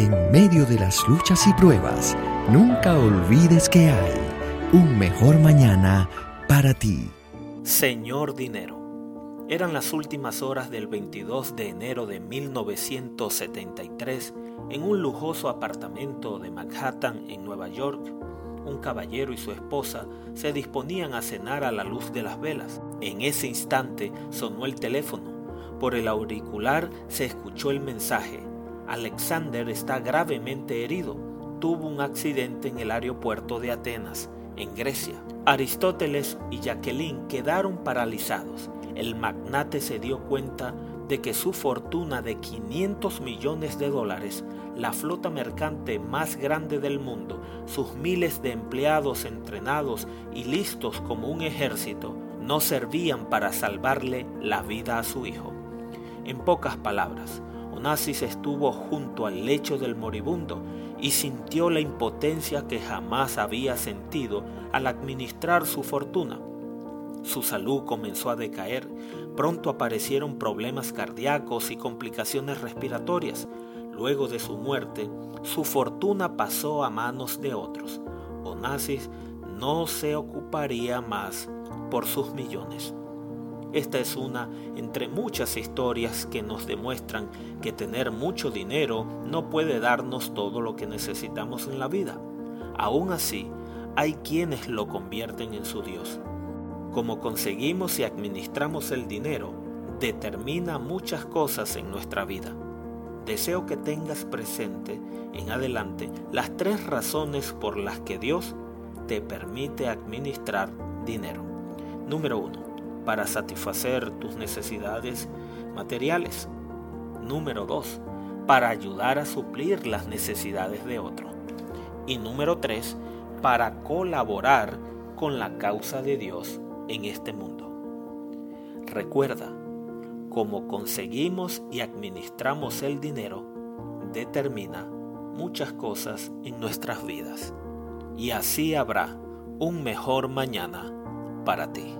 En medio de las luchas y pruebas, nunca olvides que hay un mejor mañana para ti. Señor Dinero. Eran las últimas horas del 22 de enero de 1973 en un lujoso apartamento de Manhattan, en Nueva York. Un caballero y su esposa se disponían a cenar a la luz de las velas. En ese instante sonó el teléfono. Por el auricular se escuchó el mensaje. Alexander está gravemente herido. Tuvo un accidente en el aeropuerto de Atenas, en Grecia. Aristóteles y Jacqueline quedaron paralizados el magnate se dio cuenta de que su fortuna de 500 millones de dólares, la flota mercante más grande del mundo, sus miles de empleados entrenados y listos como un ejército, no servían para salvarle la vida a su hijo. En pocas palabras, Onassis estuvo junto al lecho del moribundo y sintió la impotencia que jamás había sentido al administrar su fortuna su salud comenzó a decaer, pronto aparecieron problemas cardíacos y complicaciones respiratorias. Luego de su muerte, su fortuna pasó a manos de otros. Onassis no se ocuparía más por sus millones. Esta es una entre muchas historias que nos demuestran que tener mucho dinero no puede darnos todo lo que necesitamos en la vida. Aún así, hay quienes lo convierten en su Dios. Como conseguimos y administramos el dinero, determina muchas cosas en nuestra vida. Deseo que tengas presente en adelante las tres razones por las que Dios te permite administrar dinero. Número uno, para satisfacer tus necesidades materiales. Número dos, para ayudar a suplir las necesidades de otro. Y número tres, para colaborar con la causa de Dios en este mundo. Recuerda, cómo conseguimos y administramos el dinero determina muchas cosas en nuestras vidas. Y así habrá un mejor mañana para ti.